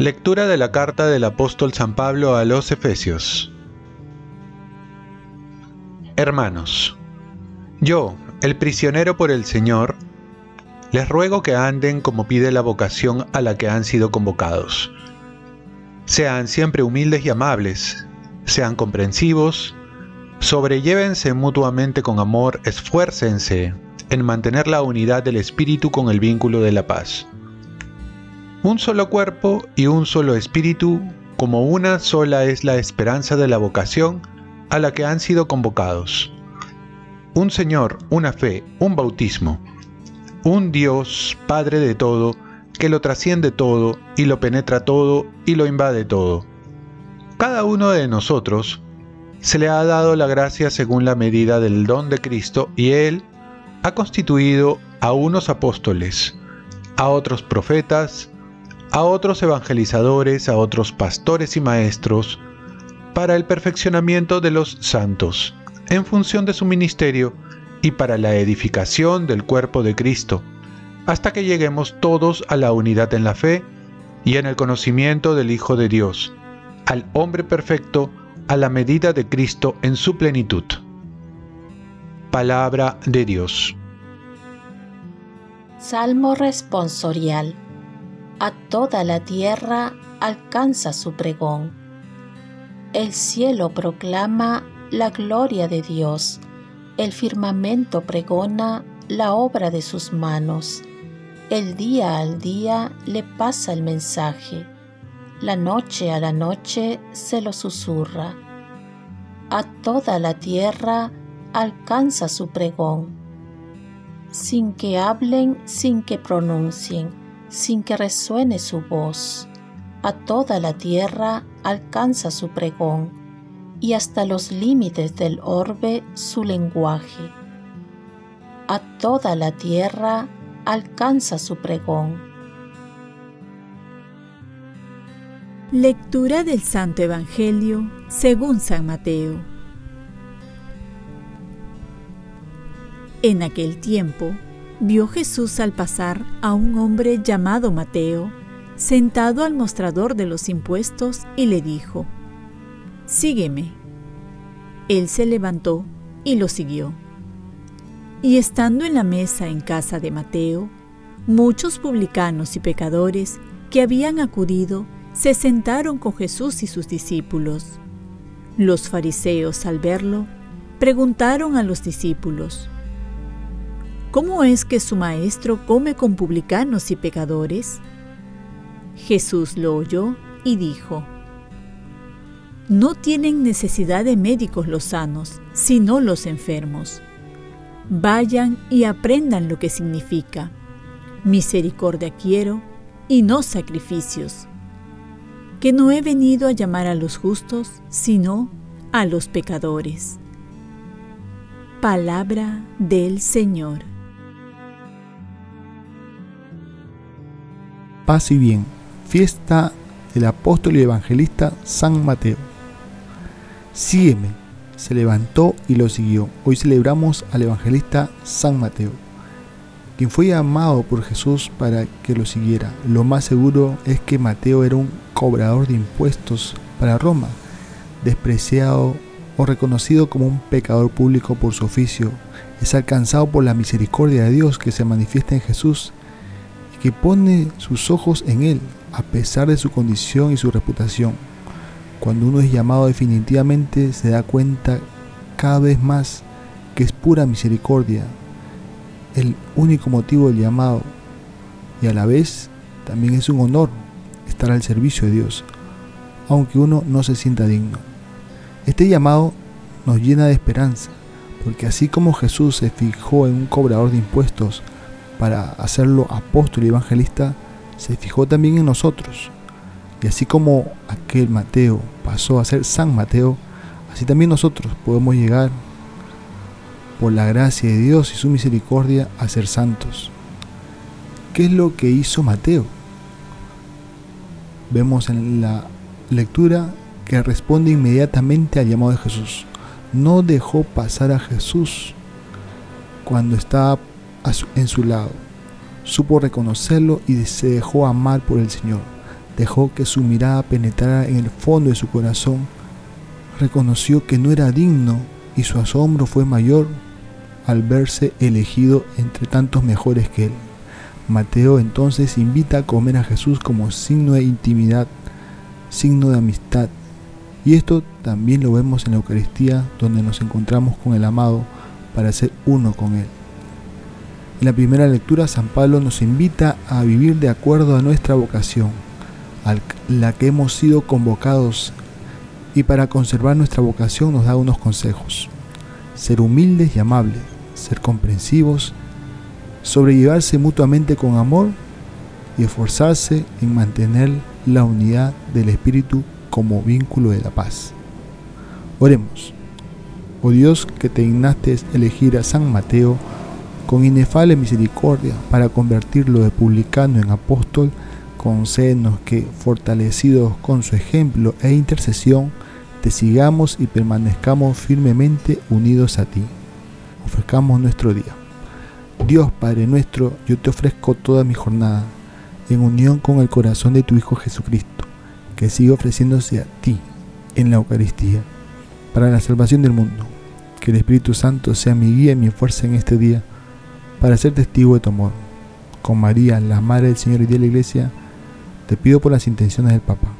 Lectura de la carta del apóstol San Pablo a los Efesios. Hermanos, yo, el prisionero por el Señor, les ruego que anden como pide la vocación a la que han sido convocados. Sean siempre humildes y amables, sean comprensivos, sobrellévense mutuamente con amor, esfuércense en mantener la unidad del espíritu con el vínculo de la paz un solo cuerpo y un solo espíritu, como una sola es la esperanza de la vocación a la que han sido convocados. Un Señor, una fe, un bautismo. Un Dios, Padre de todo, que lo trasciende todo y lo penetra todo y lo invade todo. Cada uno de nosotros se le ha dado la gracia según la medida del don de Cristo y Él ha constituido a unos apóstoles, a otros profetas, a otros evangelizadores, a otros pastores y maestros, para el perfeccionamiento de los santos, en función de su ministerio y para la edificación del cuerpo de Cristo, hasta que lleguemos todos a la unidad en la fe y en el conocimiento del Hijo de Dios, al hombre perfecto, a la medida de Cristo en su plenitud. Palabra de Dios. Salmo responsorial a toda la tierra alcanza su pregón. El cielo proclama la gloria de Dios, el firmamento pregona la obra de sus manos. El día al día le pasa el mensaje, la noche a la noche se lo susurra. A toda la tierra alcanza su pregón, sin que hablen, sin que pronuncien sin que resuene su voz. A toda la tierra alcanza su pregón y hasta los límites del orbe su lenguaje. A toda la tierra alcanza su pregón. Lectura del Santo Evangelio según San Mateo. En aquel tiempo, vio Jesús al pasar a un hombre llamado Mateo, sentado al mostrador de los impuestos, y le dijo, Sígueme. Él se levantó y lo siguió. Y estando en la mesa en casa de Mateo, muchos publicanos y pecadores que habían acudido se sentaron con Jesús y sus discípulos. Los fariseos al verlo preguntaron a los discípulos, ¿Cómo es que su maestro come con publicanos y pecadores? Jesús lo oyó y dijo, No tienen necesidad de médicos los sanos, sino los enfermos. Vayan y aprendan lo que significa. Misericordia quiero y no sacrificios. Que no he venido a llamar a los justos, sino a los pecadores. Palabra del Señor. paz y bien, fiesta del apóstol y evangelista San Mateo. Sígueme, se levantó y lo siguió. Hoy celebramos al evangelista San Mateo, quien fue llamado por Jesús para que lo siguiera. Lo más seguro es que Mateo era un cobrador de impuestos para Roma, despreciado o reconocido como un pecador público por su oficio. Es alcanzado por la misericordia de Dios que se manifiesta en Jesús que pone sus ojos en Él, a pesar de su condición y su reputación. Cuando uno es llamado definitivamente se da cuenta cada vez más que es pura misericordia, el único motivo del llamado, y a la vez también es un honor estar al servicio de Dios, aunque uno no se sienta digno. Este llamado nos llena de esperanza, porque así como Jesús se fijó en un cobrador de impuestos para hacerlo apóstol y evangelista, se fijó también en nosotros. Y así como aquel Mateo pasó a ser San Mateo, así también nosotros podemos llegar por la gracia de Dios y su misericordia a ser santos. ¿Qué es lo que hizo Mateo? Vemos en la lectura que responde inmediatamente al llamado de Jesús. no dejó pasar a Jesús cuando estaba en su lado. Supo reconocerlo y se dejó amar por el Señor. Dejó que su mirada penetrara en el fondo de su corazón. Reconoció que no era digno y su asombro fue mayor al verse elegido entre tantos mejores que él. Mateo entonces invita a comer a Jesús como signo de intimidad, signo de amistad. Y esto también lo vemos en la Eucaristía, donde nos encontramos con el amado para ser uno con él. En la primera lectura, San Pablo nos invita a vivir de acuerdo a nuestra vocación, a la que hemos sido convocados, y para conservar nuestra vocación nos da unos consejos. Ser humildes y amables, ser comprensivos, sobrellevarse mutuamente con amor y esforzarse en mantener la unidad del Espíritu como vínculo de la paz. Oremos. Oh Dios que te dignaste elegir a San Mateo con inefable misericordia para convertirlo de publicano en apóstol, concédenos que, fortalecidos con su ejemplo e intercesión, te sigamos y permanezcamos firmemente unidos a ti. Ofrezcamos nuestro día. Dios Padre nuestro, yo te ofrezco toda mi jornada, en unión con el corazón de tu Hijo Jesucristo, que sigue ofreciéndose a ti en la Eucaristía, para la salvación del mundo. Que el Espíritu Santo sea mi guía y mi fuerza en este día, para ser testigo de tu amor. Con María, la Madre del Señor y de la Iglesia, te pido por las intenciones del Papa.